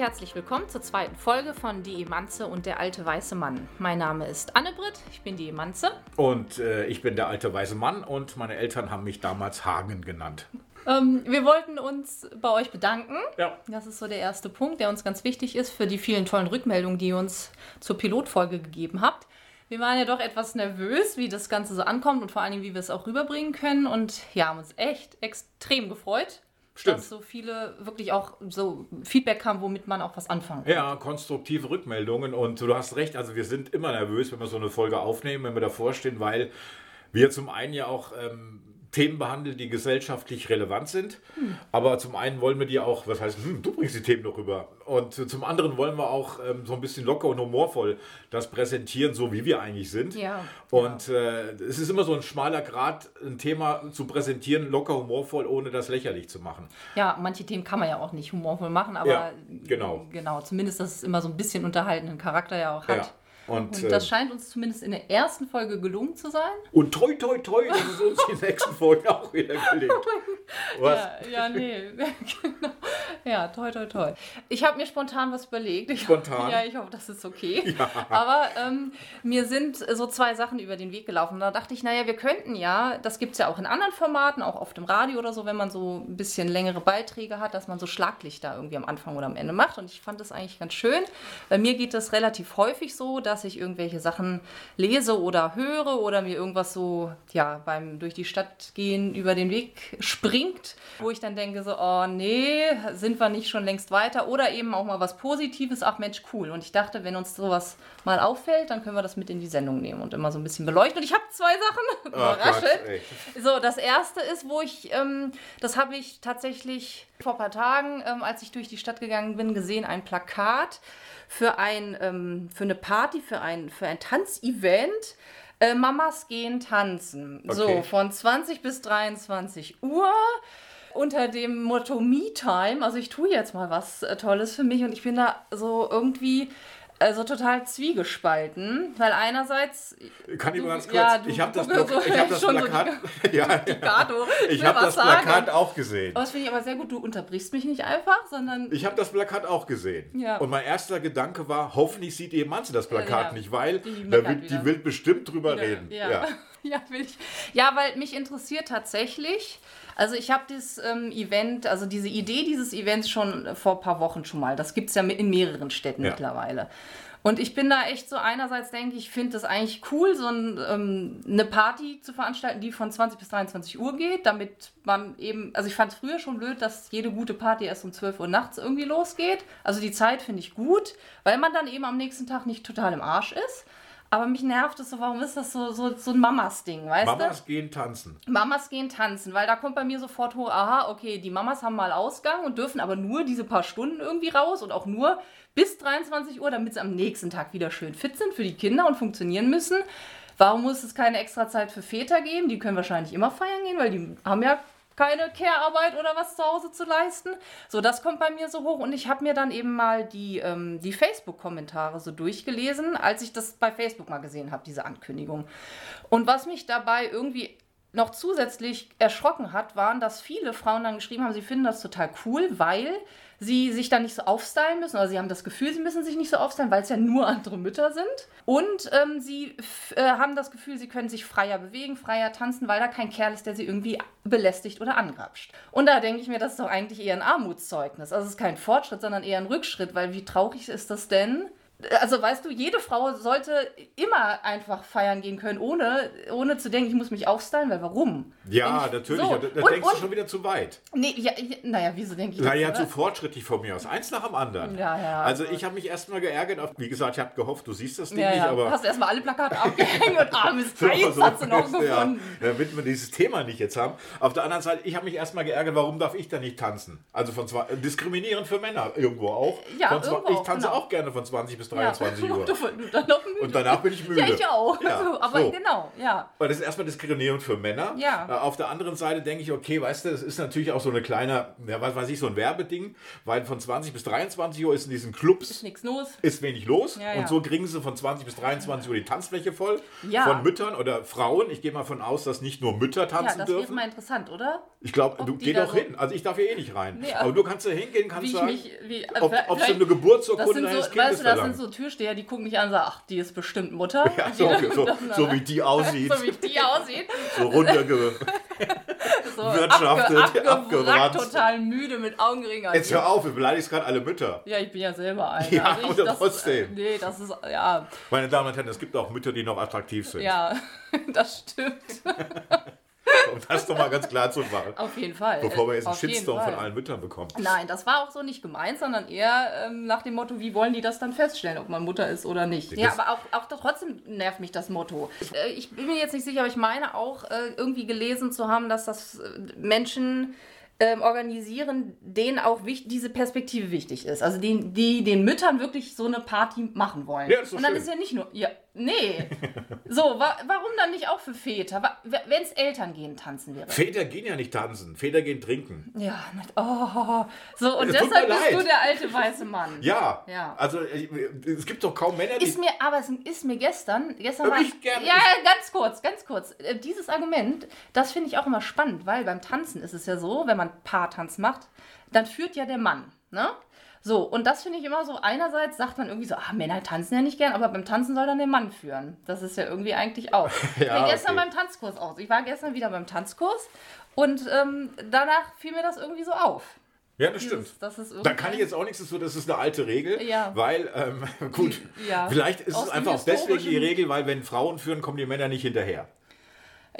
herzlich willkommen zur zweiten Folge von Die Emanze und der alte weiße Mann. Mein Name ist Anne-Britt, ich bin die Emanze. Und äh, ich bin der alte weiße Mann und meine Eltern haben mich damals Hagen genannt. Ähm, wir wollten uns bei euch bedanken. Ja. Das ist so der erste Punkt, der uns ganz wichtig ist für die vielen tollen Rückmeldungen, die ihr uns zur Pilotfolge gegeben habt. Wir waren ja doch etwas nervös, wie das Ganze so ankommt und vor allen Dingen, wie wir es auch rüberbringen können. Und ja, haben uns echt extrem gefreut, Stimmt. dass so viele wirklich auch so Feedback haben, womit man auch was anfangen kann. Ja, konstruktive Rückmeldungen und du hast recht, also wir sind immer nervös, wenn wir so eine Folge aufnehmen, wenn wir davor stehen, weil wir zum einen ja auch ähm, Themen behandeln, die gesellschaftlich relevant sind, aber zum einen wollen wir die auch, was heißt, hm, du bringst die Themen noch rüber und zum anderen wollen wir auch ähm, so ein bisschen locker und humorvoll das präsentieren, so wie wir eigentlich sind. Ja, Und äh, es ist immer so ein schmaler Grad, ein Thema zu präsentieren, locker humorvoll, ohne das lächerlich zu machen. Ja, manche Themen kann man ja auch nicht humorvoll machen, aber Ja, genau. genau, zumindest, dass es immer so ein bisschen unterhaltenden Charakter ja auch hat. Ja. Und, Und das äh, scheint uns zumindest in der ersten Folge gelungen zu sein. Und toi, toi, toi, dass es uns die nächsten Folgen auch wieder gelingt. Was? Ja, ja, nee, genau. Ja, toi, toi, toi. Ich habe mir spontan was überlegt. Ich, Spontan? Ja, ich hoffe, das ist okay. Aber ähm, mir sind so zwei Sachen über den Weg gelaufen. Da dachte ich, naja, wir könnten ja, das gibt es ja auch in anderen Formaten, auch auf dem Radio oder so, wenn man so ein bisschen längere Beiträge hat, dass man so Schlaglichter irgendwie am Anfang oder am Ende macht. Und ich fand das eigentlich ganz schön. Bei mir geht das relativ häufig so, dass ich irgendwelche Sachen lese oder höre oder mir irgendwas so, ja, beim durch die Stadt gehen über den Weg springt, wo ich dann denke so, oh nee, sind wir nicht schon längst weiter? Oder eben auch mal was Positives, ach Mensch, cool. Und ich dachte, wenn uns sowas mal auffällt, dann können wir das mit in die Sendung nehmen und immer so ein bisschen beleuchten. Und ich habe zwei Sachen, Ach überraschend. So, das erste ist, wo ich, ähm, das habe ich tatsächlich vor ein paar Tagen, ähm, als ich durch die Stadt gegangen bin, gesehen, ein Plakat für, ein, ähm, für eine Party, für ein, für ein Tanzevent. Äh, Mamas gehen tanzen. So, Okay. von 20 bis 23 Uhr. Unter dem Motto Me Time, also ich tue jetzt mal was äh, Tolles für mich und ich bin da so irgendwie also total zwiegespalten, weil einerseits Kann ich mal ganz kurz? ja, du- ich habe das, so- ich hab das schon so Plakat. ja. Gato, Ich habe das sagen. Plakat auch gesehen. Aber das finde ich aber sehr gut. Du unterbrichst mich nicht einfach, sondern. Ich habe das Plakat auch gesehen. Ja. Und mein erster Gedanke war, hoffentlich sieht ihr Manze das Plakat Ja, nicht, weil die da wieder. die will bestimmt drüber reden. Ja. Ja. Will ich. Ja, weil mich interessiert tatsächlich. Also ich habe das ähm, Event, also diese Idee dieses Events schon vor ein paar Wochen schon mal. Das gibt es ja in mehreren Städten Ja. mittlerweile. Und ich bin da echt so, einerseits denke ich, finde es eigentlich cool, so ein, ähm, eine Party zu veranstalten, die von 20 bis 23 Uhr geht, damit man eben, also ich fand es früher schon blöd, dass jede gute Party erst um 12 Uhr nachts irgendwie losgeht. Also die Zeit finde ich gut, weil man dann eben am nächsten Tag nicht total im Arsch ist. Aber mich nervt es so, warum ist das so, so, so ein Mamas-Ding, weißt du? Mamas gehen tanzen. Mamas gehen tanzen, weil da kommt bei mir sofort hoch, aha, okay, die Mamas haben mal Ausgang und dürfen aber nur diese paar Stunden irgendwie raus und auch nur bis 23 Uhr, damit sie am nächsten Tag wieder schön fit sind für die Kinder und funktionieren müssen. Warum muss es keine extra Zeit für Väter geben? Die können wahrscheinlich immer feiern gehen, weil die haben ja keine Care-Arbeit oder was zu Hause zu leisten. So, das kommt bei mir so hoch und ich habe mir dann eben mal die, ähm, die Facebook-Kommentare so durchgelesen, als ich das bei Facebook mal gesehen habe, diese Ankündigung. Und was mich dabei irgendwie noch zusätzlich erschrocken hat, waren, dass viele Frauen dann geschrieben haben, sie finden das total cool, weil sie sich dann nicht so aufstylen müssen, oder sie haben das Gefühl, sie müssen sich nicht so aufstylen, weil es ja nur andere Mütter sind. Und ähm, sie äh, haben das Gefühl, sie können sich freier bewegen, freier tanzen, weil da kein Kerl ist, der sie irgendwie belästigt oder angrapscht. Und da denke ich mir, das ist doch eigentlich eher ein Armutszeugnis. Also es ist kein Fortschritt, sondern eher ein Rückschritt, weil wie traurig ist das denn? Also weißt du, jede Frau sollte immer einfach feiern gehen können, ohne, ohne zu denken, ich muss mich aufstylen, weil warum? Ja, ich- natürlich. so. Da, da Und- denkst und- du schon wieder zu weit. Nee, ja, ja, naja, wieso denke ich Naja, das? zu fortschrittlich von mir aus. Eins nach dem anderen. Ja, ja, Also ich habe mich erstmal geärgert. Auf, wie gesagt, ich habe gehofft, du siehst das Ding Ja, nicht, ja. aber... Hast erstmal alle Plakate abgehängt und armes So, Eins so, hast du noch gefunden. damit wir dieses Thema nicht jetzt haben. Auf der anderen Seite, ich habe mich erstmal geärgert, warum darf ich da nicht tanzen? Also von zwei, diskriminierend für Männer irgendwo auch. Ja, irgendwo ich auch, tanze genau. auch gerne von 20 bis 23 ja. Uhr. Und danach bin ich müde. Ja, ich auch. Ja, so, aber so. genau, ja. Weil das ist erstmal diskriminierend für Männer. Ja. Äh, Auf der anderen Seite denke ich, okay, weißt du, das ist natürlich auch so eine kleine, ja, was weiß ich, so ein Werbeding, weil von 20 bis 23 Uhr ist in diesen Clubs Ist nichts los. ist wenig los Ja, ja. und so kriegen sie von 20 bis 23 Uhr die Tanzfläche voll Ja. von Müttern oder Frauen. Ich gehe mal von aus, dass nicht nur Mütter Ja, tanzen das wäre dürfen. mal interessant, oder? Ich glaube, ob du geh doch so- hin. Also ich darf hier eh nicht rein. Nee, aber du kannst da hingehen, kannst sagen, mich, wie, ob, ob sie vielleicht- eine Geburtsurkunde das deines so, Kindes weißt du, das sind so Türsteher, die gucken mich an und sagen, ach, die ist bestimmt Mutter. ja, so, so, so wie die aussieht. so wie die aussieht. So runterge... So abge, abgewrackt, total müde mit Augenringen. Jetzt hör auf, du beleidigst gerade alle Mütter. Ja, ich bin ja selber eine. Ja, ich, aber das, trotzdem. Nee, das ist, ja, Meine Damen und Herren, es gibt auch Mütter, die noch attraktiv sind. ja, das stimmt. Um das doch mal ganz klar zu machen. Auf jeden Fall. Bevor wir jetzt einen Auf Shitstorm von allen Müttern bekommen. Nein, das war auch so nicht gemeint, sondern eher ähm, nach dem Motto, wie wollen die das dann feststellen, ob man Mutter ist oder nicht. Ja, aber auch, auch trotzdem nervt mich das Motto. Ich, äh, ich bin mir jetzt nicht sicher, aber ich meine auch äh, irgendwie gelesen zu haben, dass das äh, Menschen ähm, organisieren, denen auch wich- diese Perspektive wichtig ist. Also die, die den Müttern wirklich so eine Party machen wollen. Ja, das ist doch Und dann schön. ist ja nicht nur, ja, nee. so, wa warum dann nicht auch für Väter? Wenn es Eltern gehen tanzen wäre. Väter gehen ja nicht tanzen, Väter gehen trinken. Ja, oh, so und tut deshalb bist du der alte weiße Mann. Ja, Ja. also es gibt doch kaum Männer, die... Ist mir, aber es ist mir gestern, gestern war, ich gerne- ja, ja, ganz kurz, ganz kurz. Äh, Dieses Argument, das finde ich auch immer spannend, weil beim Tanzen ist es ja so, wenn man Paartanz macht, dann führt ja der Mann, ne? So, und das finde ich immer so, einerseits sagt man irgendwie so, ah, Männer tanzen ja nicht gern, aber beim Tanzen soll dann der Mann führen. Das ist ja irgendwie eigentlich auch. Ja, Wie gestern okay. beim Tanzkurs aus. Ich war gestern wieder beim Tanzkurs und ähm, danach fiel mir das irgendwie so auf. ja, das stimmt. Dieses- Das ist Da kann ich jetzt auch nichts dazu, das ist eine alte Regel, Ja. weil, ähm, gut, Ja. vielleicht ist Aus es einfach auch deswegen die Regel, weil wenn Frauen führen, kommen die Männer nicht hinterher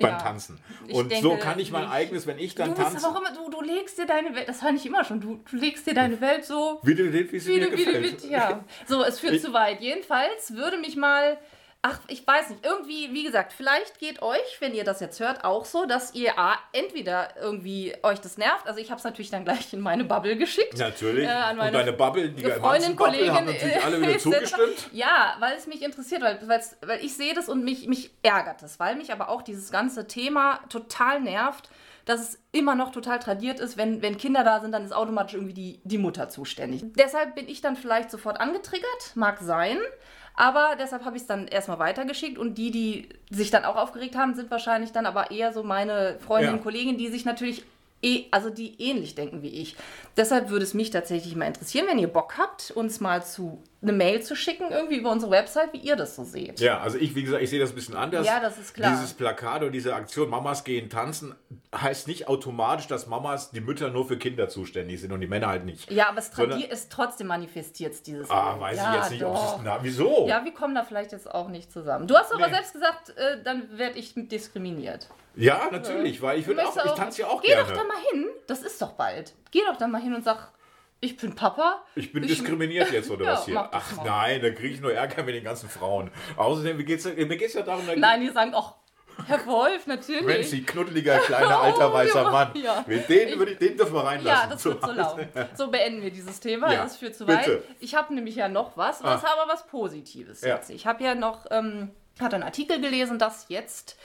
beim Ja. Tanzen. Und denke so kann ich mein eigenes, wenn ich dann Du tanze, immer, du, du legst dir deine Welt, das fand ich immer schon, du, du legst dir deine Welt so, wie du wie sie wie du, gefällt. wie, ja. So, es führt Ich- zu weit. Jedenfalls würde mich mal, ach, ich weiß nicht, irgendwie, wie gesagt, vielleicht geht euch, wenn ihr das jetzt hört, auch so, dass ihr A, entweder irgendwie euch das nervt, also ich habe es natürlich dann gleich in meine Bubble geschickt. Natürlich. Äh, an Und meine deine Bubble, die Freundin, Kollegin, haben natürlich alle wieder zugestimmt. Ja, weil es mich interessiert, weil, weil ich sehe das und mich, mich ärgert es, weil mich aber auch dieses ganze Thema total nervt, dass es immer noch total tradiert ist, wenn, wenn Kinder da sind, dann ist automatisch irgendwie die, die Mutter zuständig. Deshalb bin ich dann vielleicht sofort angetriggert, mag sein. Aber deshalb habe ich es dann erstmal weitergeschickt und die, die sich dann auch aufgeregt haben, sind wahrscheinlich dann aber eher so meine Freundinnen Ja. und Kollegen, die sich natürlich eh, also die ähnlich denken wie ich. Deshalb würde es mich tatsächlich mal interessieren, wenn ihr Bock habt, uns mal zu eine Mail zu schicken, irgendwie über unsere Website, wie ihr das so seht. Ja, also ich, wie gesagt, ich sehe das ein bisschen anders. Ja, das ist klar. Dieses Plakat oder diese Aktion Mamas gehen tanzen heißt nicht automatisch, dass Mamas, die Mütter nur für Kinder zuständig sind und die Männer halt nicht. Ja, aber es, Sondern- es trotzdem manifestiert es dieses Ah, Bild. weiß ja, ich jetzt nicht, ob es Na, wieso? Ja, wir kommen da vielleicht jetzt auch nicht zusammen. Du hast aber Nee. selbst gesagt, äh, dann werde ich diskriminiert. Ja, natürlich, weil ich würde auch, Möchtest ich tanze ja auch Geh gerne. doch da mal hin, das ist doch bald. Geh doch da mal hin und sag, ich bin Papa. Ich bin diskriminiert jetzt oder Ja, was hier? Ach mal. nein, da kriege ich nur Ärger mit den ganzen Frauen. Außerdem, mir geht es ja darum, Nein, die sagen, ach, Herr Wolf, natürlich. Mensch, knuddeliger kleiner alter weißer ja, Mann. ja. Mit den, würde ich, den dürfen wir reinlassen. Ja, das wird so laut. So beenden wir dieses Thema. Ja, Das führt zu bitte. weit. Ich habe nämlich ja noch was, was Ah. aber was Positives Ja. jetzt. Ich habe ja noch, ähm, hatte einen Artikel gelesen, dass jetzt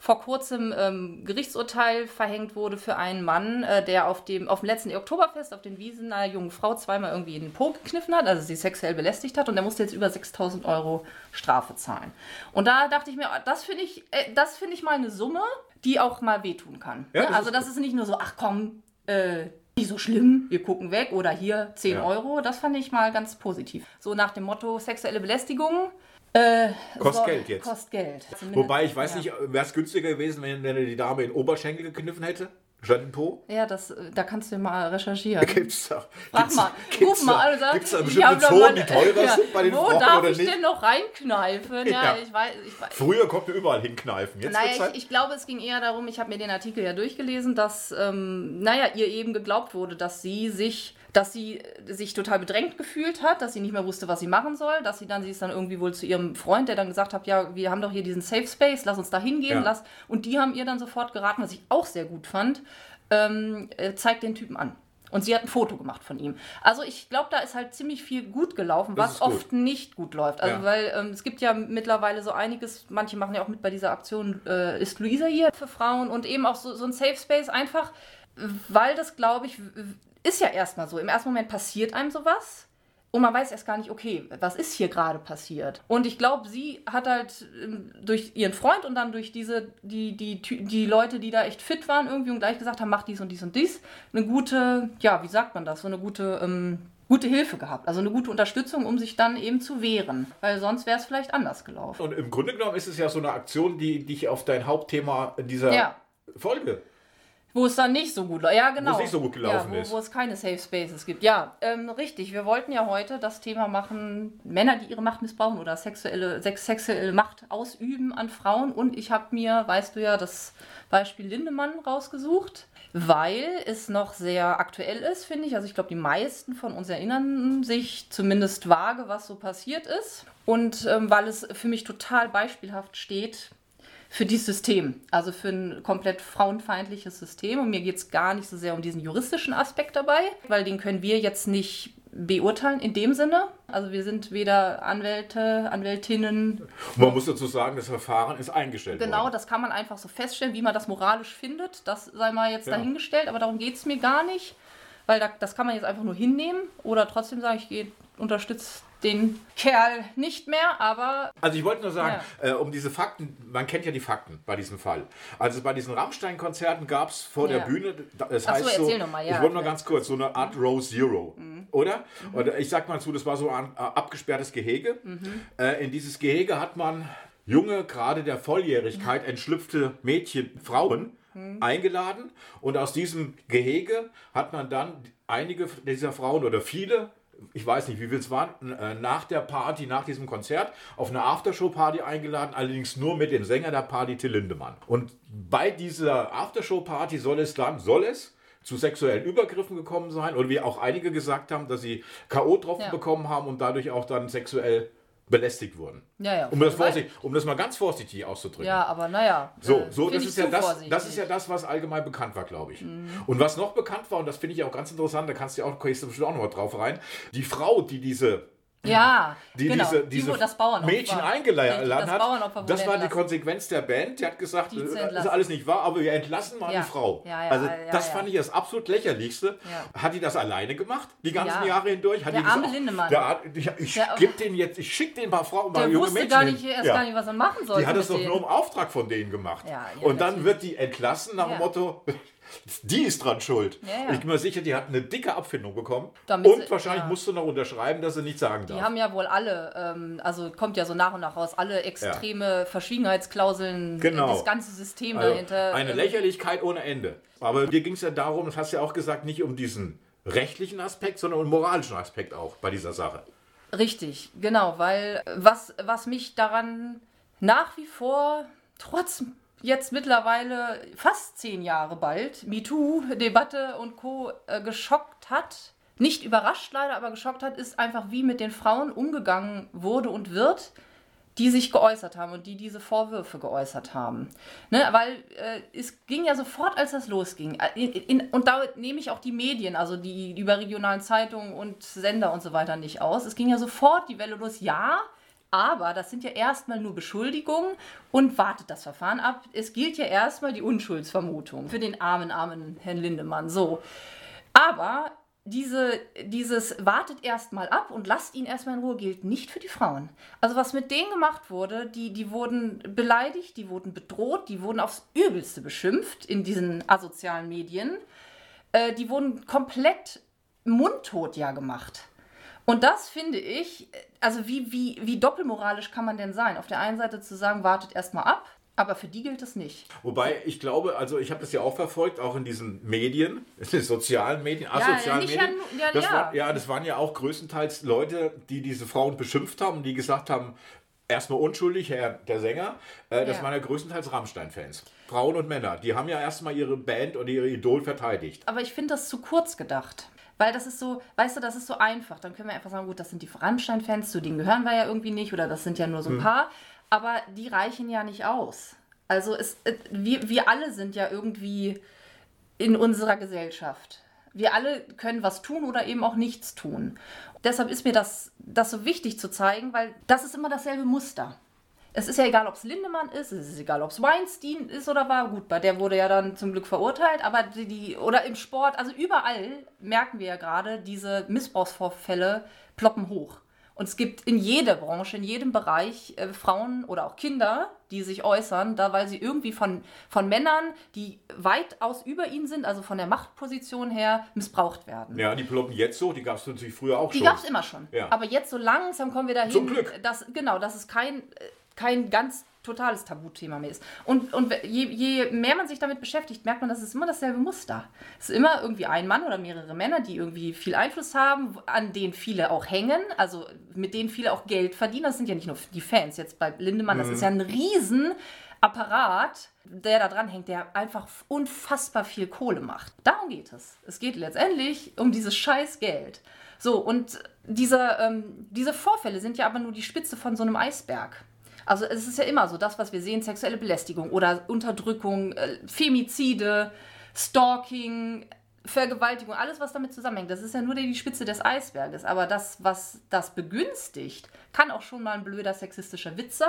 vor kurzem ähm, Gerichtsurteil verhängt wurde für einen Mann, äh, der auf dem, auf dem letzten Oktoberfest auf den Wiesen einer jungen Frau zweimal irgendwie in den Po gekniffen hat, also sie sexuell belästigt hat und der musste jetzt über 6000 Euro Strafe zahlen. Und da dachte ich mir, das finde ich, äh, das finde ich mal eine Summe, die auch mal wehtun kann. Ja, ne? Also das ist nicht nur so, ach komm, äh, nicht so schlimm, wir gucken weg oder hier 10 Ja. Euro. Das fand ich mal ganz positiv. So nach dem Motto sexuelle Belästigung. Äh, Kostet soll- Geld jetzt. Kostet Geld. Wobei, ich weiß ja. nicht, wäre es günstiger gewesen, wenn, wenn er die Dame in den Oberschenkel gekniffen hätte? Statt Po? Ja, das, äh, da kannst du mal recherchieren. Gibt's da, Frag gibt's, mal, gibt's ruf mal an und sag, gibt's da bestimmte Zonen, mal- die teurer Ja, sind bei den Wo Frauen darf oder ich nicht? denn noch reinkneifen? Ja, Ja. ich weiß. Ich weiß Früher konnte überall hinkneifen. Jetzt Naja, halt, ich, ich glaube, es ging eher darum, ich habe mir den Artikel ja durchgelesen, dass, ähm, naja, ihr eben geglaubt wurde, dass sie sich, dass sie äh, sich total bedrängt gefühlt hat, dass sie nicht mehr wusste, was sie machen soll, dass sie dann, sie ist dann irgendwie wohl zu ihrem Freund, der dann gesagt hat, ja, wir haben doch hier diesen Safe Space, lass uns da hingehen, Ja. lass. Und die haben ihr dann sofort geraten, was ich auch sehr gut fand, ähm, äh, zeigt den Typen an. Und sie hat ein Foto gemacht von ihm. Also ich glaube, da ist halt ziemlich viel gut gelaufen, Das was gut. oft nicht gut läuft. Also Ja. weil ähm, es gibt ja mittlerweile so einiges, manche machen ja auch mit bei dieser Aktion äh, Ist Luisa hier für Frauen und eben auch so, so ein Safe Space einfach, weil das, glaube ich, ist ja erstmal so. Im ersten Moment passiert einem sowas. Und man weiß erst gar nicht, okay, was ist hier gerade passiert? Und ich glaube, sie hat halt ähm, durch ihren Freund und dann durch diese, die, die, die Leute, die da echt fit waren irgendwie und gleich gesagt haben, mach dies und dies und dies, eine gute, ja, wie sagt man das, so eine gute, ähm, gute Hilfe gehabt. Also eine gute Unterstützung, um sich dann eben zu wehren. Weil sonst wäre es vielleicht anders gelaufen. Und im Grunde genommen ist es ja so eine Aktion, die dich auf dein Hauptthema in dieser Ja. Folge. Wo es dann nicht so gut läuft. Ja, genau. nicht so gut gelaufen ja, wo, ist. Wo es keine Safe Spaces gibt. Ja, ähm, richtig. Wir wollten ja heute das Thema machen, Männer, die ihre Macht missbrauchen oder sexuelle, sex, sexuelle Macht ausüben an Frauen. Und ich habe mir, weißt du ja, das Beispiel Lindemann rausgesucht, weil es noch sehr aktuell ist, finde ich. Also ich glaube, die meisten von uns erinnern sich zumindest vage, was so passiert ist. Und ähm, weil es für mich total beispielhaft steht, für dieses System, also für ein komplett frauenfeindliches System. Und mir geht es gar nicht so sehr um diesen juristischen Aspekt dabei, weil den können wir jetzt nicht beurteilen in dem Sinne. Also wir sind weder Anwälte, Anwältinnen. Man muss dazu sagen, das Verfahren ist eingestellt Genau, worden. das kann man einfach so feststellen, wie man das moralisch findet. Das sei mal jetzt Ja. dahingestellt, aber darum geht es mir gar nicht. Weil da, das kann man jetzt einfach nur hinnehmen oder trotzdem sagen, ich gehe, unterstütze den Kerl nicht mehr, aber Also ich wollte nur sagen, äh, um diese Fakten, man kennt ja die Fakten bei diesem Fall. Also bei diesen Rammstein-Konzerten gab es vor der Ja. Bühne, das Ach so, heißt so, noch mal, ja. Mhm. ich wollte nur ganz kurz, so eine Art Row Zero, oder? Und ich sag mal zu, das war so ein äh, abgesperrtes Gehege. Mhm. Äh, in dieses Gehege hat man junge, gerade der Volljährigkeit entschlüpfte Mädchen, Frauen Mhm. eingeladen und aus diesem Gehege hat man dann einige dieser Frauen oder viele ich weiß nicht, wie viel es waren, äh, nach der Party, nach diesem Konzert, auf eine Aftershow-Party eingeladen, allerdings nur mit dem Sänger der Party, Till Lindemann. Und bei dieser Aftershow-Party soll es dann, soll es zu sexuellen Übergriffen gekommen sein, oder wie auch einige gesagt haben, dass sie K.O.-Tropfen Ja. bekommen haben und dadurch auch dann sexuell belästigt wurden. Ja, ja, Um das, vorsichtig, um das mal ganz vorsichtig auszudrücken. ja, aber naja. So, äh, so das ist ja das. Mhm. das ist ja das, was allgemein bekannt war, glaube ich. Und was noch bekannt war, und das finde ich auch ganz interessant, da kannst du ja auch, du bestimmt auch noch mal drauf rein, die Frau, die diese Ja, die genau. diese, die, diese wo das Bauernopfer. Mädchen eingeladen das hat, Bauernopfer das war die. Konsequenz der Band. Die hat gesagt, Die zu äh, das ist alles nicht wahr, aber wir entlassen mal Ja. die Frau. Ja, ja, also das fand ich das absolut lächerlichste. Hat die das alleine gemacht, die ganzen Ja. Jahre hindurch? Hat Der die das arme auch- Lindemann. Der, ich ich Der- den jetzt, ich schicke den ein paar Frauen, mal Der junge wusste Mädchen gar hin. nicht, erst Ja. gar nicht, was er machen sollte. Die hat das doch nur im. Auftrag von denen gemacht. Und dann natürlich. wird die entlassen nach dem. Motto, die ist dran schuld. Ja, ja. Ich bin mir sicher, die hat eine dicke Abfindung bekommen. Damit und sie- wahrscheinlich ja. musst du noch unterschreiben, dass sie nichts sagen darf. Die haben ja wohl alle, ähm, also kommt ja so nach und nach raus, alle extreme Verschwiegenheitsklauseln, Genau. das ganze System Also dahinter. eine ähm, Lächerlichkeit ohne Ende. Aber dir ging es ja darum, das hast du ja auch gesagt, nicht um diesen rechtlichen Aspekt, sondern um den moralischen Aspekt auch bei dieser Sache. Richtig, genau, weil äh, was, was mich daran nach wie vor, trotz jetzt mittlerweile fast zehn Jahre bald, MeToo-Debatte und Co. Äh, geschockt hat, nicht überrascht leider, aber geschockt hat, ist einfach, wie mit den Frauen umgegangen wurde und wird, die sich geäußert haben und die diese Vorwürfe geäußert haben. Ne, weil äh, es ging ja sofort, als das losging. Äh, In, in, und da nehme ich auch die Medien, also die, die überregionalen Zeitungen und Sender und so weiter nicht aus. Es ging ja sofort die Welle los. Ja, aber das sind ja erstmal nur Beschuldigungen und wartet das Verfahren ab. Es gilt ja erstmal die Unschuldsvermutung für den armen, armen Herrn Lindemann. So. Aber diese, dieses wartet erstmal ab und lasst ihn erstmal in Ruhe gilt nicht für die Frauen. Also was mit denen gemacht wurde, die, die wurden beleidigt, die wurden bedroht, die wurden aufs Übelste beschimpft in diesen asozialen Medien. Äh, die wurden komplett mundtot ja gemacht. Und das finde ich, also wie, wie, wie doppelmoralisch kann man denn sein? Auf der einen Seite zu sagen, wartet erstmal ab, aber für die gilt es nicht. Wobei ich glaube, also ich habe das ja auch verfolgt, auch in diesen Medien, in den sozialen Medien, asozialen ja Medien. ja, das ja. War, ja, das waren ja auch größtenteils Leute, die diese Frauen beschimpft haben, die gesagt haben, erstmal unschuldig, Herr der Sänger, äh, das Ja. waren ja größtenteils Rammstein-Fans. Frauen und Männer, die haben ja erstmal ihre Band und ihre Idol verteidigt. Aber ich finde das zu kurz gedacht. Weil das ist so, weißt du, das ist so einfach. Dann können wir einfach sagen, gut, das sind die Rammstein-Fans, zu denen gehören wir ja irgendwie nicht oder das sind ja nur so ein Hm. paar. Aber die reichen ja nicht aus. Also es, äh, wir, wir alle sind ja irgendwie in unserer Gesellschaft. Wir alle können was tun oder eben auch nichts tun. Deshalb ist mir das, das so wichtig zu zeigen, weil das ist immer dasselbe Muster. Es ist ja egal, ob es Lindemann ist, es ist egal, ob es Weinstein ist oder war. Gut, bei der wurde ja dann zum Glück verurteilt, aber die, die oder im Sport, also überall merken wir ja gerade, diese Missbrauchsvorfälle ploppen hoch. Und es gibt in jeder Branche, in jedem Bereich äh, Frauen oder auch Kinder, die sich äußern, da weil sie irgendwie von, von Männern, die weitaus über ihnen sind, also von der Machtposition her, missbraucht werden. Ja, die ploppen jetzt so, die gab es natürlich früher auch Die schon. gab es immer schon. Ja. Aber jetzt so langsam kommen wir dahin, Zum Glück. dass genau, dass es kein, kein ganz totales Tabuthema mehr ist. Und, und je, je mehr man sich damit beschäftigt, merkt man, das ist immer dasselbe Muster. Es ist immer irgendwie ein Mann oder mehrere Männer, die irgendwie viel Einfluss haben, an denen viele auch hängen, also mit denen viele auch Geld verdienen. Das sind ja nicht nur die Fans. Jetzt bei Lindemann, das ist ja ein riesen Apparat, der da dran hängt, der einfach unfassbar viel Kohle macht. Darum geht es. Es geht letztendlich um dieses scheiß Geld. So, und diese, ähm, diese Vorfälle sind ja aber nur die Spitze von so einem Eisberg. Also es ist ja immer so, das, was wir sehen, sexuelle Belästigung oder Unterdrückung, äh, Femizide, Stalking, Vergewaltigung, alles, was damit zusammenhängt, das ist ja nur die Spitze des Eisberges. Aber das, was das begünstigt, kann auch schon mal ein blöder sexistischer Witz sein.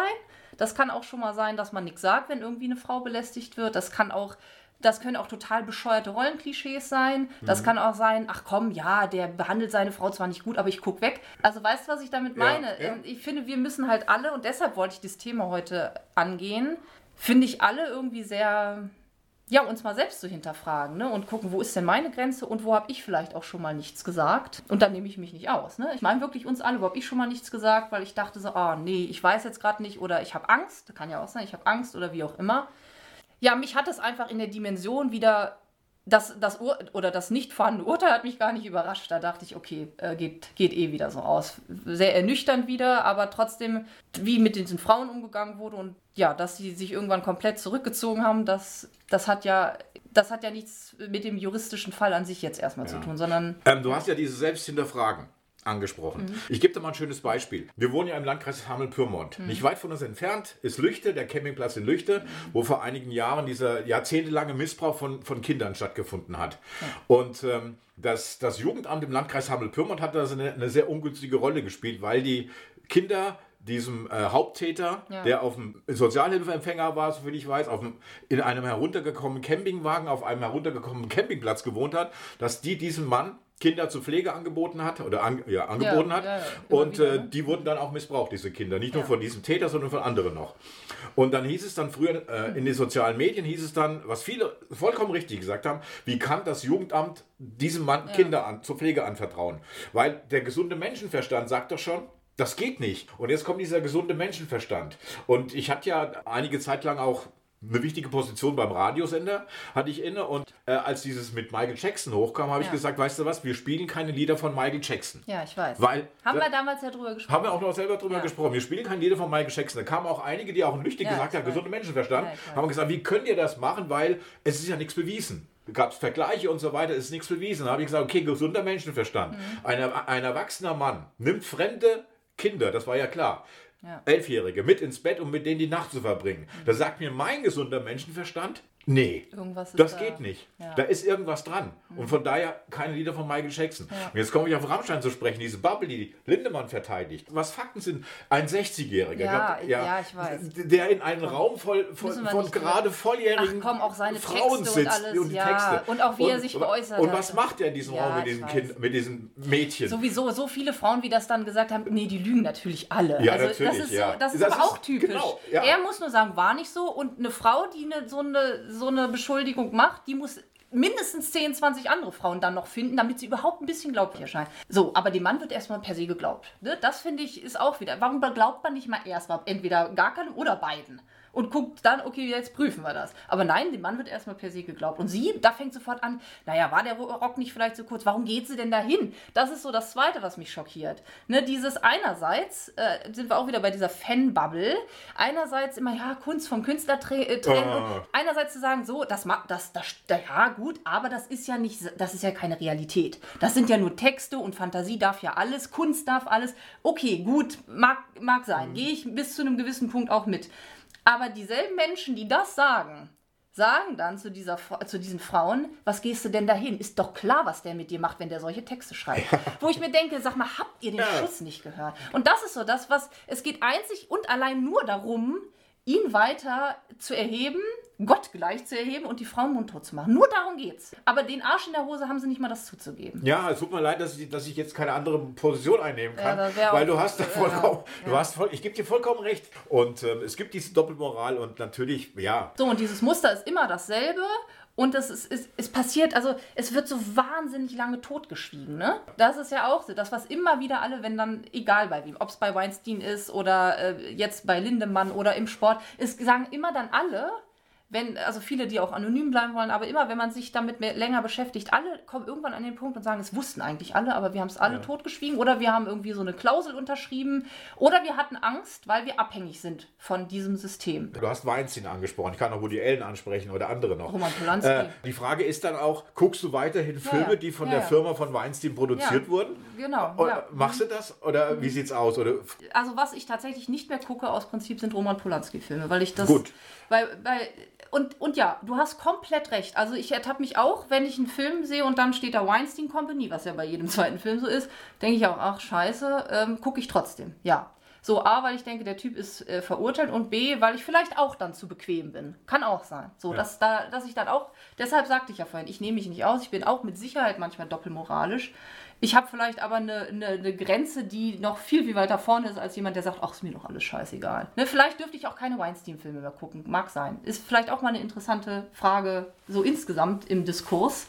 Das kann auch schon mal sein, dass man nichts sagt, wenn irgendwie eine Frau belästigt wird. Das kann auch, das können auch total bescheuerte Rollenklischees sein. Das kann auch sein, ach komm, ja, der behandelt seine Frau zwar nicht gut, aber ich guck weg. Also weißt du, was ich damit Ja, meine? ja. Ähm, Ich finde, wir müssen halt alle, und deshalb wollte ich das Thema heute angehen, finde ich alle irgendwie sehr, ja, uns mal selbst zu hinterfragen ne? und gucken, wo ist denn meine Grenze und wo habe ich vielleicht auch schon mal nichts gesagt. Und dann nehme ich mich nicht aus. Ne? Ich meine wirklich uns alle, wo habe ich schon mal nichts gesagt, weil ich dachte so, ah nee, ich weiß jetzt gerade nicht oder ich habe Angst. Kann ja auch sein, ich habe Angst oder wie auch immer. Ja, mich hat es einfach in der Dimension wieder, das, das Ur oder das nicht vorhandene Urteil hat mich gar nicht überrascht. Da dachte ich, okay, äh, geht, geht eh wieder so aus. Sehr ernüchternd wieder, aber trotzdem, wie mit diesen Frauen umgegangen wurde und ja, dass sie sich irgendwann komplett zurückgezogen haben, das, das hat ja. Das hat ja nichts mit dem juristischen Fall an sich jetzt erstmal zu tun, sondern Ähm, du hast ja dieses Selbsthinterfragen angesprochen. Mhm. Ich gebe dir mal ein schönes Beispiel. Wir wohnen ja im Landkreis Hameln-Pyrmont. Mhm. Nicht weit von uns entfernt ist Lüchte, der Campingplatz in Lüchte, wo vor einigen Jahren dieser jahrzehntelange Missbrauch von, von Kindern stattgefunden hat. Und ähm, das, das Jugendamt im Landkreis Hameln-Pyrmont hat da eine, eine sehr ungünstige Rolle gespielt, weil die Kinder diesem äh, Haupttäter, Ja. der auf dem Sozialhilfeempfänger war, soviel ich weiß, auf dem, in einem heruntergekommenen Campingwagen, auf einem heruntergekommenen Campingplatz gewohnt hat, dass die diesem Mann Kinder zur Pflege angeboten hat oder an, ja, angeboten hat. ja, ja, immer und wieder, äh, ne? die wurden dann auch missbraucht, diese Kinder. Nicht nur Ja. von diesem Täter, sondern von anderen noch. Und dann hieß es dann früher äh, in den sozialen Medien, hieß es dann, was viele vollkommen richtig gesagt haben, wie kann das Jugendamt diesem Mann Kinder an, zur Pflege anvertrauen? Weil der gesunde Menschenverstand sagt doch schon, das geht nicht. Und jetzt kommt dieser gesunde Menschenverstand. Und ich hatte ja einige Zeit lang auch eine wichtige Position beim Radiosender, hatte ich inne. Und äh, als dieses mit Michael Jackson hochkam, habe ich Ja. gesagt, weißt du was, wir spielen keine Lieder von Michael Jackson. ja, ich weiß. Weil, Haben da- wir damals ja drüber gesprochen. haben wir auch noch selber drüber Ja. gesprochen. Wir spielen keine Lieder von Michael Jackson. Da kamen auch einige, die auch in Lüchte Ja, gesagt ich haben, weiß. gesunder Menschenverstand, ich haben gesagt, wie könnt ihr das machen, weil es ist ja nichts bewiesen. Gab es Vergleiche und so weiter, es ist nichts bewiesen. Da habe ich gesagt, okay, gesunder Menschenverstand. Mhm. Ein, ein erwachsener Mann nimmt fremde Kinder, das war ja klar, Ja. Elfjährige mit ins Bett, um mit denen die Nacht zu verbringen. Da sagt mir mein gesunder Menschenverstand, nee, das da- geht nicht. Ja. Da ist irgendwas dran. Und von daher keine Lieder von Michael Jackson. Und jetzt komme ich auf Rammstein zu sprechen, diese Bubble, die Lindemann verteidigt. Was Fakten sind? Ein 60-Jähriger, Ja, der- ja, ich weiß. der in einem Raum voll wir von gerade volljährigen Ach komm, auch seine Frauen Texte und sitzt alles, ja. Und auch wie er sich geäußert Und hat. was macht er in diesem Ja, Raum mit diesen, kind, mit diesen Mädchen? Sowieso, so viele Frauen, wie das dann gesagt haben, nee, die lügen natürlich alle. Ja, also natürlich, das ist, ja. so, das ist Das aber ist- auch typisch. genau, ja. Er muss nur sagen, war nicht so. Und eine Frau, die eine, so, eine, so eine Beschuldigung macht, die muss mindestens 10, 20 andere Frauen dann noch finden, damit sie überhaupt ein bisschen glaublich erscheint. So, aber dem Mann wird erstmal per se geglaubt. Ne? Das finde ich ist auch wieder. Warum glaubt man nicht mal erst mal entweder gar keinem oder beiden? Und guckt dann, okay, jetzt prüfen wir das. Aber nein, dem Mann wird erstmal per se geglaubt. Und sie, da fängt sofort an, naja, war der Rock nicht vielleicht zu kurz? Warum geht sie denn dahin? Das ist so das Zweite, was mich schockiert. Ne, dieses einerseits, äh, sind wir auch wieder bei dieser Fan-Bubble, einerseits immer, ja, Kunst vom Künstler äh, trennen. Und einerseits zu sagen, so, das das, das, da- ja, gut, aber das ist ja nicht, das ist ja keine Realität. Das sind ja nur Texte und Fantasie darf ja alles, Kunst darf alles. Okay, gut, mag, mag sein. Gehe ich bis zu einem gewissen Punkt auch mit. Aber dieselben Menschen, die das sagen, sagen dann zu, dieser, zu diesen Frauen, was gehst du denn dahin? Ist doch klar, was der mit dir macht, wenn der solche Texte schreibt. Wo ich mir denke, sag mal, habt ihr den ja. Schuss nicht gehört? Und das ist so das, was, es geht einzig und allein nur darum, ihn weiter zu erheben, Gott gleich zu erheben und die Frauen mundtot zu machen. Nur darum geht's. Aber den Arsch in der Hose haben sie nicht mal das zuzugeben. Ja, es tut mir leid, dass ich, dass ich jetzt keine andere Position einnehmen kann. Ja, weil du hast da vollkommen, ja, du hast voll, ich gebe dir vollkommen recht. Und ähm, es gibt diese Doppelmoral und natürlich, ja. So, und dieses Muster ist immer dasselbe. Und es, ist, es, es passiert, also es wird so wahnsinnig lange totgeschwiegen. Ne? Das ist ja auch so, das, was immer wieder alle, wenn dann, egal bei wem, ob es bei Weinstein ist oder äh, jetzt bei Lindemann oder im Sport, es sagen immer dann alle, wenn, also viele, die auch anonym bleiben wollen, aber immer, wenn man sich damit mehr, länger beschäftigt, alle kommen irgendwann an den Punkt und sagen, es wussten eigentlich alle, aber wir haben es alle ja. totgeschwiegen oder wir haben irgendwie so eine Klausel unterschrieben oder wir hatten Angst, weil wir abhängig sind von diesem System. Du hast Weinstein angesprochen, ich kann auch Woody Ellen ansprechen oder andere noch. Roman Polanski. Äh, die Frage ist dann auch, guckst du weiterhin Filme, ja, ja. die von der Firma von Weinstein produziert wurden? Genau. Oder machst du das oder mhm. wie sieht's aus? Oder? Also was ich tatsächlich nicht mehr gucke aus Prinzip sind Roman Polanski-Filme, weil ich das... Gut. Weil, weil und, und ja, du hast komplett recht. Also ich ertappe mich auch, wenn ich einen Film sehe und dann steht da Weinstein Company, was ja bei jedem zweiten Film so ist, denke ich auch, ach scheiße, ähm, gucke ich trotzdem. Ja. So, A, weil ich denke, der Typ ist äh, verurteilt und B, weil ich vielleicht auch dann zu bequem bin. Kann auch sein. So, ja. dass, da, dass ich dann auch, deshalb sagte ich ja vorhin, ich nehme mich nicht aus, ich bin auch mit Sicherheit manchmal doppelmoralisch. Ich habe vielleicht aber eine, eine, eine, Grenze, die noch viel, viel weiter vorne ist, als jemand, der sagt, ach, ist mir doch alles scheißegal. Ne, vielleicht dürfte ich auch keine Weinstein-Filme mehr gucken. Mag sein. Ist vielleicht auch mal eine interessante Frage, so insgesamt im Diskurs.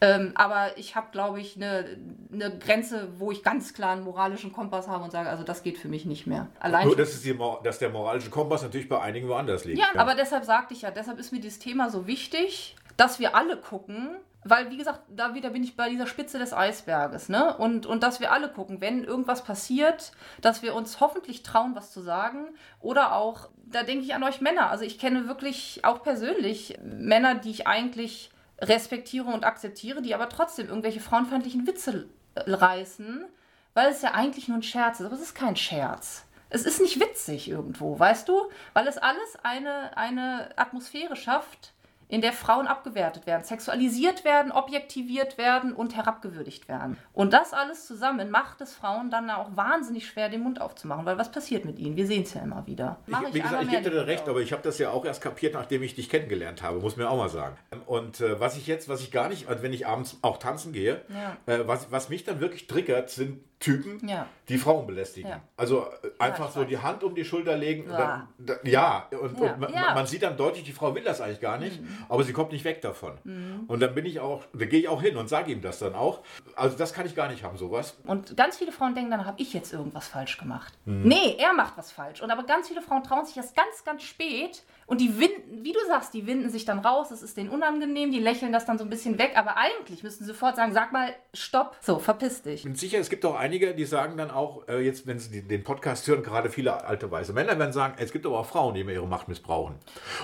Ähm, aber ich habe, glaube ich, eine, eine Grenze, wo ich ganz klar einen moralischen Kompass habe und sage, also das geht für mich nicht mehr. Allein Nur, dass, die, dass der moralische Kompass natürlich bei einigen woanders liegt. Ja, ja, aber deshalb sagte ich ja, deshalb ist mir dieses Thema so wichtig, dass wir alle gucken, weil, wie gesagt, da wieder bin ich bei dieser Spitze des Eisberges, ne? Und, und dass wir alle gucken, wenn irgendwas passiert, dass wir uns hoffentlich trauen, was zu sagen. Oder auch, da denke ich an euch Männer. Also ich kenne wirklich auch persönlich Männer, die ich eigentlich respektiere und akzeptiere, die aber trotzdem irgendwelche frauenfeindlichen Witze reißen, weil es ja eigentlich nur ein Scherz ist. Aber es ist kein Scherz. Es ist nicht witzig irgendwo, weißt du? Weil es alles eine, eine Atmosphäre schafft, in der Frauen abgewertet werden, sexualisiert werden, objektiviert werden und herabgewürdigt werden. Und das alles zusammen macht es Frauen dann auch wahnsinnig schwer, den Mund aufzumachen, weil was passiert mit ihnen? Wir sehen es ja immer wieder. ich, ich wie gesagt, ich gebe dir recht, aber ich habe das ja auch erst kapiert, nachdem ich dich kennengelernt habe, muss mir auch mal sagen. Und äh, was ich jetzt, was ich gar nicht, also wenn ich abends auch tanzen gehe, ja. äh, was, was mich dann wirklich triggert, sind Typen, ja. die Frauen belästigen. Ja. Also äh, einfach so die Hand um die Schulter legen. Ja, und, dann, ja, und, und man, man, sieht dann deutlich, die Frau will das eigentlich gar nicht, mhm. aber sie kommt nicht weg davon. Mhm. Und dann bin ich auch, da gehe ich auch hin und sage ihm das dann auch. Also das kann ich gar nicht haben, sowas. Und ganz viele Frauen denken dann, habe ich jetzt irgendwas falsch gemacht. Mhm. Nee, er macht was falsch. Und aber ganz viele Frauen trauen sich erst ganz, ganz spät und die winden, wie du sagst, die winden sich dann raus, es ist denen unangenehm, die lächeln das dann so ein bisschen weg, aber eigentlich müssten sie sofort sagen, sag mal, stopp, so, verpiss dich. Ich bin sicher, es gibt auch einige, die sagen dann auch, äh, jetzt, wenn sie den Podcast hören, gerade viele alte weiße Männer werden sagen, es gibt aber auch Frauen, die immer ihre Macht missbrauchen.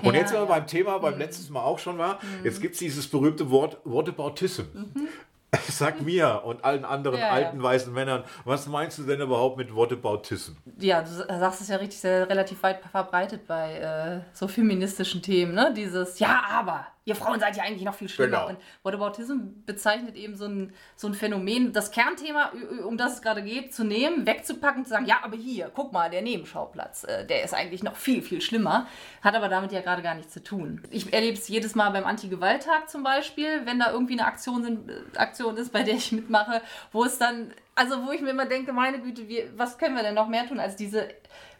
Und ja, jetzt, wenn wir ja. beim Thema, beim mhm. letzten Mal auch schon war, mhm. jetzt gibt es dieses berühmte Wort Whataboutism. Mhm. Sag mir und allen anderen ja, alten ja. weißen Männern, was meinst du denn überhaupt mit Whataboutism? Ja, du sagst es ja richtig, sehr, relativ weit verbreitet bei äh, so feministischen Themen, ne? Dieses, ja, aber, ihr Frauen seid ja eigentlich noch viel schlimmer. Genau. Und Whataboutism bezeichnet eben so ein, so ein Phänomen, das Kernthema, um das es gerade geht, zu nehmen, wegzupacken, zu sagen, ja, aber hier, guck mal, der Nebenschauplatz, äh, der ist eigentlich noch viel, viel schlimmer, hat aber damit ja gerade gar nichts zu tun. Ich erlebe es jedes Mal beim Anti-Gewalt-Tag zum Beispiel, wenn da irgendwie eine Aktion, sind, äh, Aktion ist, bei der ich mitmache, wo es dann, also wo ich mir immer denke, meine Güte, wir, was können wir denn noch mehr tun, als diese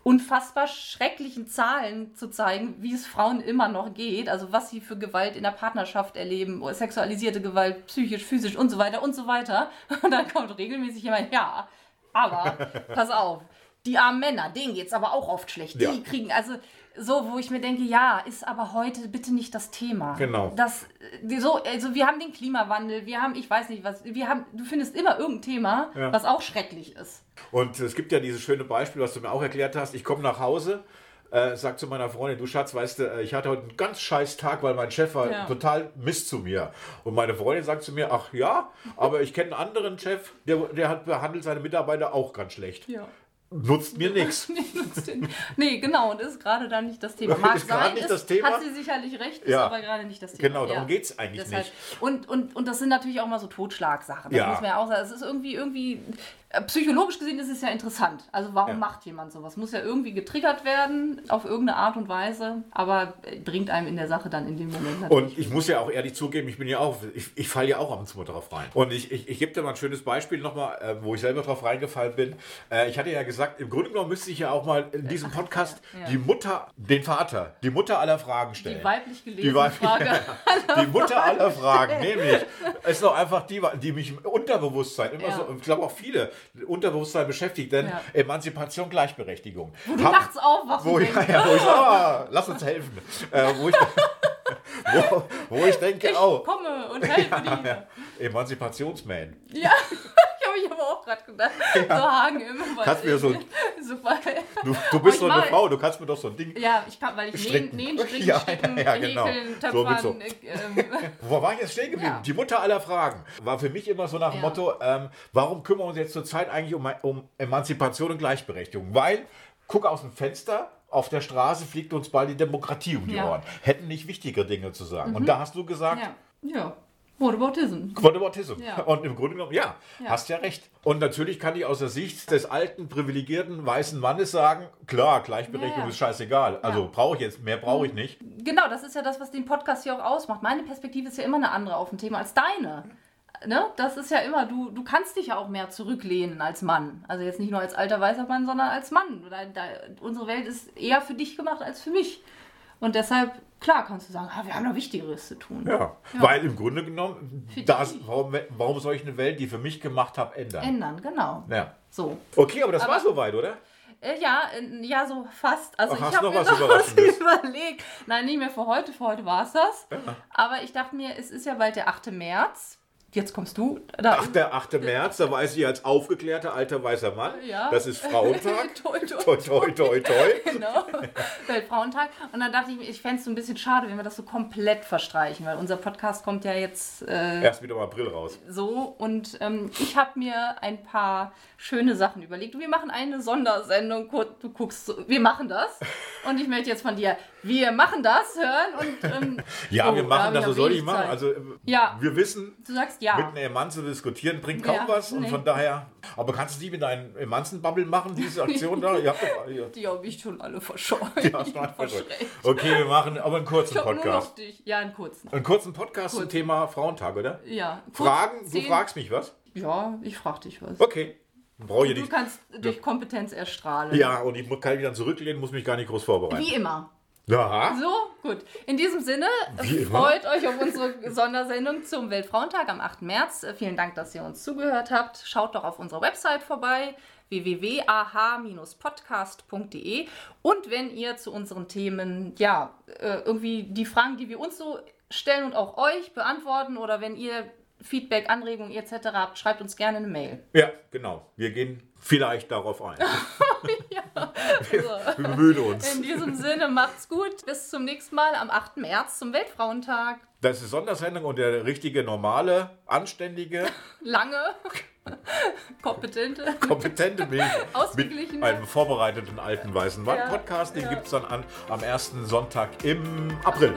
unfassbar schrecklichen Zahlen zu zeigen, wie es Frauen immer noch geht, also was sie für Gewalt in der Partnerschaft erleben, sexualisierte Gewalt, psychisch, physisch und so weiter und so weiter. Und dann kommt regelmäßig jemand, ja, aber pass auf, die armen Männer, denen geht es aber auch oft schlecht. Ja. Die kriegen, also so, wo ich mir denke, ja, ist aber heute bitte nicht das Thema. Genau. Das, so, also wir haben den Klimawandel, wir haben, ich weiß nicht was, wir haben, du findest immer irgendein Thema, ja. was auch schrecklich ist. Und es gibt ja dieses schöne Beispiel, was du mir auch erklärt hast. Ich komme nach Hause, äh, sag zu meiner Freundin, du Schatz, weißt du, äh, ich hatte heute einen ganz scheiß Tag, weil mein Chef war ja. total Mist zu mir. Und meine Freundin sagt zu mir, ach ja, aber ich kenne einen anderen Chef, der, der hat, behandelt seine Mitarbeiter auch ganz schlecht. Ja. Nutzt mir nichts. nee, genau, und ist gerade dann nicht das Thema. Mag ist sein, nicht ist, das Thema. hat sie sicherlich recht, ist Ja. aber gerade nicht das Thema. Genau, darum Ja. geht es eigentlich Deshalb. nicht. Und, und, und das sind natürlich auch mal so Totschlagsachen. Das Ja. muss man ja auch sagen. Es ist irgendwie, irgendwie, psychologisch gesehen ist es ja interessant. Also warum Ja. macht jemand sowas? Muss ja irgendwie getriggert werden, auf irgendeine Art und Weise, aber äh, bringt einem in der Sache dann in dem Moment natürlich. Und ich muss ja auch ehrlich zugeben, ich bin ja auch, ich, ich falle ja auch ab und zu mal drauf rein. Und ich, ich, ich gebe dir mal ein schönes Beispiel nochmal, äh, wo ich selber drauf reingefallen bin. Äh, ich hatte ja gesagt, im Grunde genommen müsste ich ja auch mal in diesem Podcast ja. die Mutter, den Vater, die Mutter aller Fragen stellen. die weiblich gelesene Die weib- Frage. Die Mutter aller Fragen, nämlich, ist doch einfach die, die mich im Unterbewusstsein, immer so, ich glaube auch viele, Unterbewusstsein beschäftigt, denn Ja. Emanzipation, Gleichberechtigung. Wo du Hab- nachts aufwachst wo ich, ja, wo ich sag, ah, lass uns helfen. Äh, wo, ich, wo, wo ich denke, ich oh, komme und helfe dir. ja, Emanzipationsman. Ja, ich aber auch gerade gedacht. So Hagen immer. Kannst mir so- Super. Du, du bist ich so eine Frau, du kannst mir doch so ein Ding. Ja, ich kann, weil ich nähen, Stricken. nähen, stricken, Ja, sticken, ja, ja, genau. häkeln, So töpfern. so- äh, ähm, Wo war ich jetzt stehen geblieben? Ja. Die Mutter aller Fragen. War für mich immer so nach dem Ja. Motto, ähm, warum kümmern wir uns jetzt zurzeit eigentlich um, um Emanzipation und Gleichberechtigung? Weil, guck aus dem Fenster, auf der Straße fliegt uns bald die Demokratie um die Ja. Mhm. Ohren. Hätten nicht wichtigere Dinge zu sagen. Und da hast du gesagt, ja. Ja. What about ism? Whataboutism. Ja. Und im Grunde genommen, ja, Ja. hast ja recht. Und natürlich kann ich aus der Sicht des alten, privilegierten, weißen Mannes sagen, klar, Gleichberechtigung Ja, ist scheißegal. Also brauche ich jetzt, mehr brauche ich nicht. Genau, das ist ja das, was den Podcast hier auch ausmacht. Meine Perspektive ist ja immer eine andere auf ein Thema als deine. Ne? Das ist ja immer, du, du kannst dich ja auch mehr zurücklehnen als Mann. Also jetzt nicht nur als alter weißer Mann, sondern als Mann. Unsere Welt ist eher für dich gemacht als für mich. Und deshalb, klar, kannst du sagen, ah, wir haben noch Wichtigeres zu tun. Ja, weil im Grunde genommen, das, warum, warum soll ich eine Welt, die für mich gemacht habe, ändern? Ändern, genau. Ja. So. Okay, aber das Aber- war soweit, oder? Äh, ja, ja, so fast. Also Ach, ich habe noch mir was noch was überlegt. Nein, nicht mehr für heute. Für heute war es das. Aber ich dachte mir, es ist ja bald der 8. März. Jetzt kommst du. Da, Ach, der 8. März, da weiß ich als aufgeklärter alter weißer Mann, Ja. das ist Frauentag. toi, toi, toi, toi, toi. Genau. Weltfrauentag. Und dann dachte ich mir, ich fände es so ein bisschen schade, wenn wir das so komplett verstreichen, weil unser Podcast kommt ja jetzt äh, Erst wieder im April raus. so. Und ähm, ich habe mir ein paar schöne Sachen überlegt. Wir machen eine Sondersendung. Du guckst, wir machen das. Und ich möchte jetzt von dir, wir machen das hören. Und, ähm, Ja, oh, wir machen das, ja was soll ich machen? Zeit. Also, äh, Ja. wir wissen, Du sagst mit ja. einer Emanze diskutieren bringt kaum Ja, was und nee. von daher. Aber kannst du nicht mit deinen Emanzenbubble machen, diese Aktion da? Ihr habt Die habe ich schon alle verscheucht. die hast du. Verschreckt. Okay, wir machen aber einen kurzen Ich habe nur Podcast. noch dich. Ja, einen kurzen. Einen kurzen Podcast zum Kurz. Thema Frauentag, oder? Ja. kurz Fragen? Du zehn- fragst mich was? Ja, ich frage dich was. Okay. Brauche ich Du nicht. kannst durch Kompetenz erstrahlen. Ja, und ich muss- kann mich dann zurücklehnen, muss mich gar nicht groß vorbereiten. Wie immer. Ja. So, gut. In diesem Sinne, freut euch auf unsere Sondersendung zum Weltfrauentag am 8. März. Vielen Dank, dass ihr uns zugehört habt. Schaut doch auf unserer Website vorbei www.ah-podcast.de und wenn ihr zu unseren Themen, ja, äh, irgendwie die Fragen, die wir uns so stellen und auch euch beantworten oder wenn ihr Feedback, Anregungen etc. habt, schreibt uns gerne eine Mail. Ja, genau. Wir gehen vielleicht darauf ein. Also, Wir bemühen uns. in diesem Sinne, macht's gut. Bis zum nächsten Mal am 8. März zum Weltfrauentag. Das ist Sondersendung und der richtige, normale, anständige, lange, kompetente. kompetente Milch mit Ausgeglichene. einem vorbereiteten alten weißen Mann Ja, Podcast. Den ja. gibt es dann an, am ersten Sonntag im April.